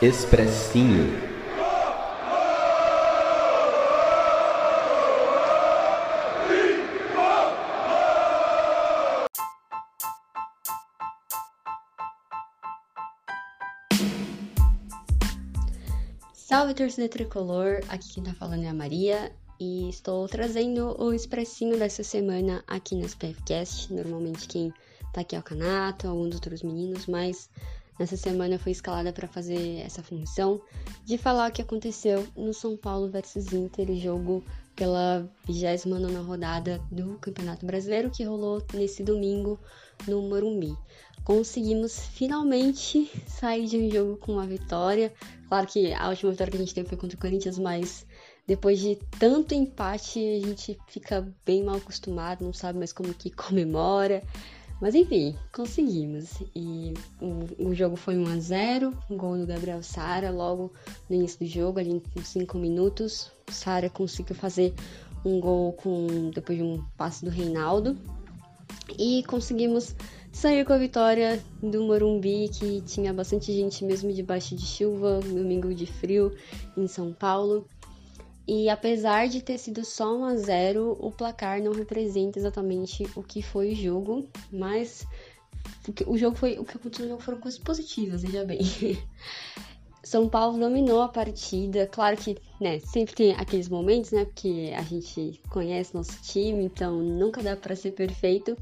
Expressinho. Salve torcida tricolor, aqui quem tá falando é a Maria e estou trazendo o expressinho dessa semana aqui no SPFcast. Normalmente quem tá aqui é o Canato, alguns outros meninos, mas Nessa semana eu fui escalada para fazer essa função de falar o que aconteceu no São Paulo versus Inter, jogo pela 29 rodada do Campeonato Brasileiro que rolou nesse domingo no Morumbi. Conseguimos finalmente sair de um jogo com uma vitória. Claro que a última vitória que a gente teve foi contra o Corinthians, mas depois de tanto empate a gente fica bem mal acostumado, não sabe mais como que comemora. Mas enfim, conseguimos. E o, o jogo foi 1 a 0 um gol do Gabriel Sara logo no início do jogo, ali em 5 minutos. Sara conseguiu fazer um gol com depois de um passe do Reinaldo. E conseguimos sair com a vitória do Morumbi, que tinha bastante gente mesmo debaixo de chuva, domingo de frio em São Paulo. E apesar de ter sido só 1 a 0, o placar não representa exatamente o que foi o jogo, mas o jogo foi o que aconteceu no jogo foram coisas positivas, veja bem. São Paulo dominou a partida, claro que, né, sempre tem aqueles momentos, né, porque a gente conhece nosso time, então nunca dá para ser perfeito,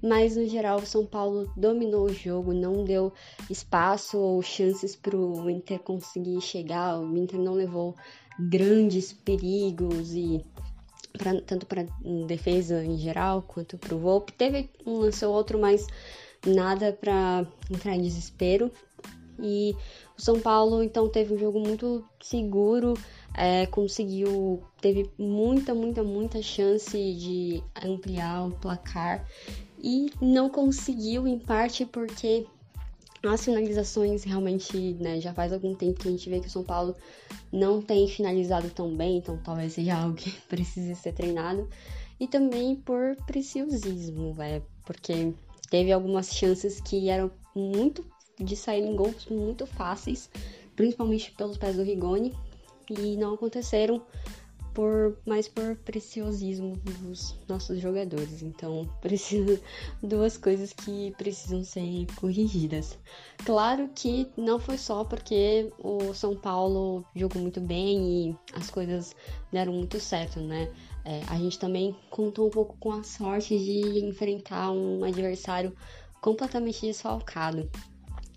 mas no geral o São Paulo dominou o jogo, não deu espaço ou chances para o Inter conseguir chegar, o Inter não levou grandes perigos e pra, tanto para defesa em geral quanto para o Volpe. Teve um lance ou outro, mas nada para entrar em desespero. E o São Paulo então teve um jogo muito seguro, é, conseguiu, teve muita, muita, muita chance de ampliar o placar e não conseguiu em parte porque as finalizações realmente, né, já faz algum tempo que a gente vê que o São Paulo não tem finalizado tão bem, então talvez seja algo que precise ser treinado. E também por preciosismo, é, porque teve algumas chances que eram muito de sair em gols muito fáceis, principalmente pelos pés do Rigoni, e não aconteceram por mais por preciosismo dos nossos jogadores. Então, precisa duas coisas que precisam ser corrigidas. Claro que não foi só porque o São Paulo jogou muito bem e as coisas deram muito certo, né? É, a gente também contou um pouco com a sorte de enfrentar um adversário completamente desfalcado.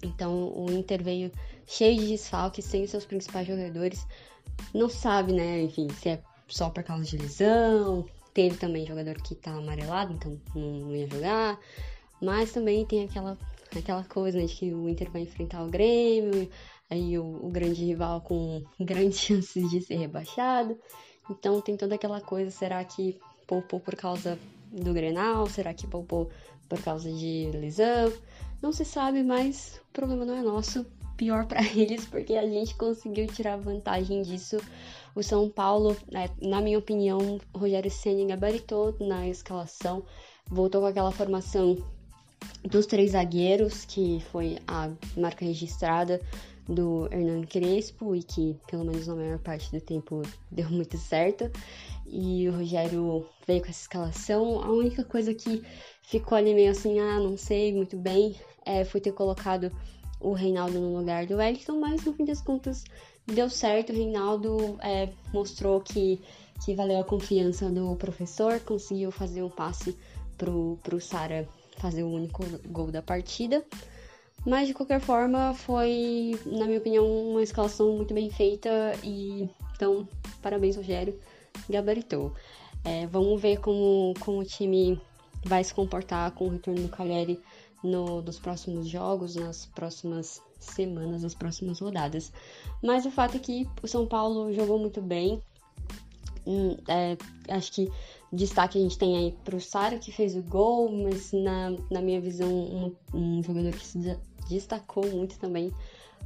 Então, o Inter veio cheio de desfalques, sem seus principais jogadores não sabe, né, enfim, se é só por causa de lesão. Teve também jogador que tá amarelado, então não ia jogar. Mas também tem aquela, aquela coisa né, de que o Inter vai enfrentar o Grêmio, aí o, o grande rival com grandes chances de ser rebaixado. Então tem toda aquela coisa, será que poupou por causa do Grenal? Será que poupou por causa de lesão? Não se sabe, mas o problema não é nosso pior para eles, porque a gente conseguiu tirar vantagem disso. O São Paulo, né, na minha opinião, Rogério Senna gabaritou na escalação, voltou com aquela formação dos três zagueiros, que foi a marca registrada do Hernan Crespo e que, pelo menos na maior parte do tempo, deu muito certo. E o Rogério veio com essa escalação. A única coisa que ficou ali meio assim, ah, não sei muito bem, é, foi ter colocado o Reinaldo no lugar do Wellington, mas no fim das contas deu certo. O Reinaldo é, mostrou que, que valeu a confiança do professor, conseguiu fazer um passe pro, pro Sara fazer o único gol da partida. Mas de qualquer forma, foi, na minha opinião, uma escalação muito bem feita e então, parabéns, Rogério, gabaritou. É, vamos ver como, como o time vai se comportar com o retorno do Cagliari no, nos próximos jogos, nas próximas semanas, nas próximas rodadas. Mas o fato é que o São Paulo jogou muito bem. Hum, é, acho que destaque a gente tem aí pro Sara que fez o gol, mas na, na minha visão, um, um jogador que se destacou muito também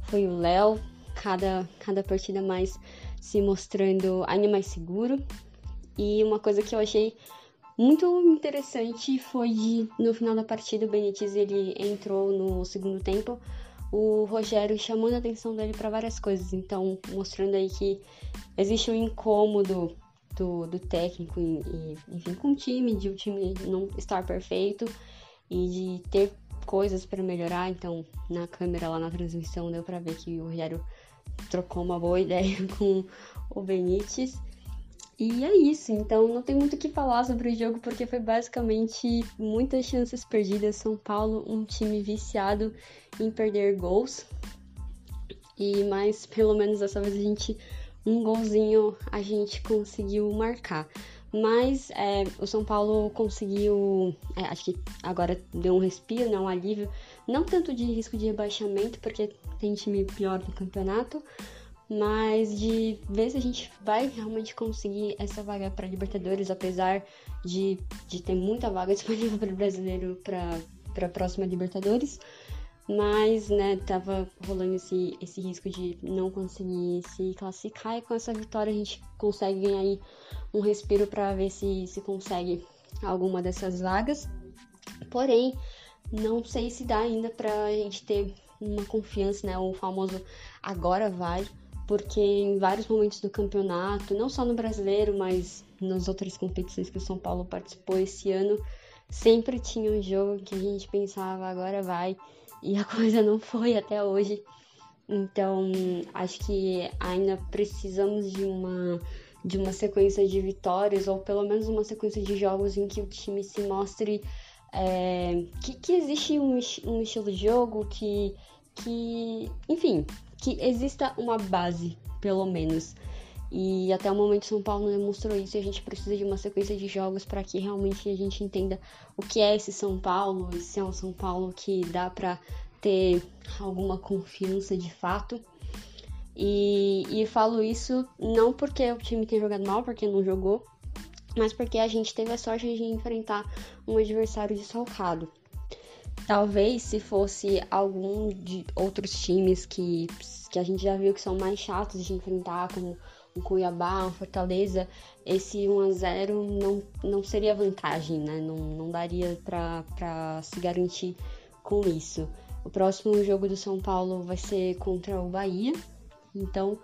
foi o Léo. Cada, cada partida mais se mostrando ainda mais seguro. E uma coisa que eu achei muito interessante foi de, no final da partida, o Benítez ele entrou no segundo tempo o Rogério chamando a atenção dele para várias coisas. Então, mostrando aí que existe um incômodo do, do técnico e, enfim, com o time, de o time não estar perfeito e de ter coisas para melhorar. Então, na câmera lá na transmissão deu para ver que o Rogério trocou uma boa ideia com o Benítez. E é isso, então não tem muito o que falar sobre o jogo porque foi basicamente muitas chances perdidas. São Paulo, um time viciado em perder gols. E mas pelo menos dessa vez a gente um golzinho a gente conseguiu marcar. Mas é, o São Paulo conseguiu, é, acho que agora deu um respiro, né, um alívio, não tanto de risco de rebaixamento, porque tem time pior do campeonato, mas de ver se a gente vai realmente conseguir essa vaga para Libertadores, apesar de, de ter muita vaga disponível para o brasileiro para a próxima Libertadores. Mas, né, tava rolando esse, esse risco de não conseguir se classificar e com essa vitória a gente consegue ganhar aí um respiro para ver se se consegue alguma dessas vagas. Porém, não sei se dá ainda pra gente ter uma confiança, né, o famoso agora vai porque em vários momentos do campeonato, não só no brasileiro, mas nas outras competições que o São Paulo participou esse ano, sempre tinha um jogo que a gente pensava agora vai e a coisa não foi até hoje. Então, acho que ainda precisamos de uma de uma sequência de vitórias ou pelo menos uma sequência de jogos em que o time se mostre é, que, que existe um, um estilo de jogo que que enfim que exista uma base, pelo menos. E até o momento São Paulo demonstrou isso e a gente precisa de uma sequência de jogos para que realmente a gente entenda o que é esse São Paulo, se é um São Paulo que dá para ter alguma confiança de fato. E, e falo isso não porque o time tem jogado mal, porque não jogou, mas porque a gente teve a sorte de enfrentar um adversário desfalcado. Talvez se fosse algum de outros times que, que a gente já viu que são mais chatos de enfrentar, como um Cuiabá, um Fortaleza, esse 1 a 0 não, não seria vantagem, né? Não, não daria para se garantir com isso. O próximo jogo do São Paulo vai ser contra o Bahia. Então,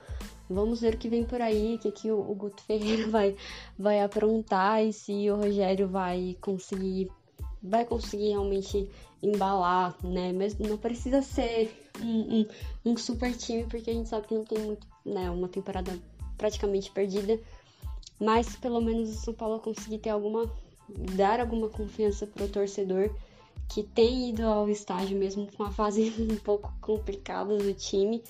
vamos ver o que vem por aí, o que, que o, o Guto Ferreira vai, vai aprontar e se o Rogério vai conseguir vai conseguir realmente embalar, né? Mesmo não precisa ser um, um, um, super time, porque a gente sabe que não tem muito, né? Uma temporada praticamente perdida. Mas pelo menos o São Paulo conseguir ter alguma. dar alguma confiança pro torcedor que tem ido ao estádio mesmo com a fase um pouco complicada do time.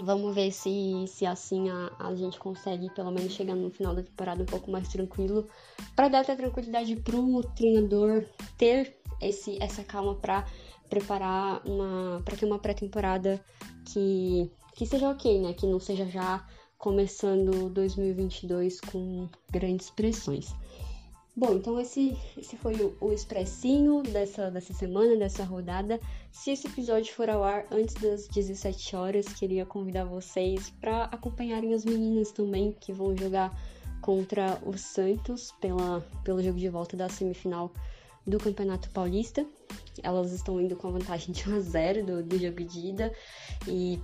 Vamos ver se, se assim a, a gente consegue, pelo menos, chegar no final da temporada um pouco mais tranquilo, para dar essa tranquilidade pro treinador ter esse, essa calma para preparar uma para ter uma pré-temporada que que seja ok, né? Que não seja já começando 2022 com grandes pressões. Bom, então esse, esse foi o, o expressinho dessa, dessa semana, dessa rodada. Se esse episódio for ao ar antes das 17 horas, queria convidar vocês para acompanharem as meninas também, que vão jogar contra o Santos pela, pelo jogo de volta da semifinal do Campeonato Paulista. Elas estão indo com a vantagem de 1 a 0 do, do jogo de ida e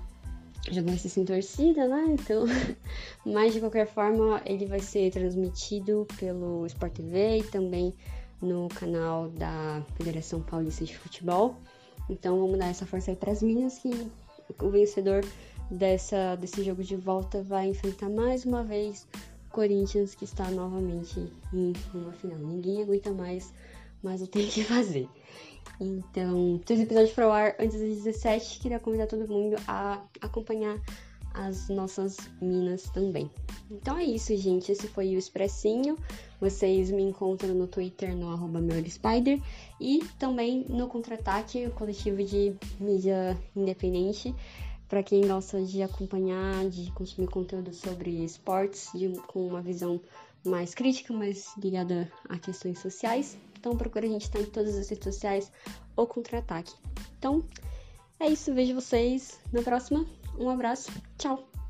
jogando assim sem torcida, né? Então, mas de qualquer forma, ele vai ser transmitido pelo Sport TV e também no canal da Federação Paulista de Futebol. Então, vamos dar essa força aí para as meninas que o vencedor dessa, desse jogo de volta vai enfrentar mais uma vez o Corinthians, que está novamente em uma final. Ninguém aguenta mais mas eu tenho que fazer. Então, se esse episódio for ao ar antes das 17, queria convidar todo mundo a acompanhar as nossas minas também. Então é isso, gente. Esse foi o Expressinho. Vocês me encontram no Twitter no arroba Spider e também no Contra-Ataque, o coletivo de mídia independente. Para quem gosta de acompanhar, de consumir conteúdo sobre esportes, de, com uma visão mais crítica, mais ligada a questões sociais. Então procura a gente estar tá em todas as redes sociais ou contra-ataque. Então é isso, vejo vocês na próxima. Um abraço, tchau!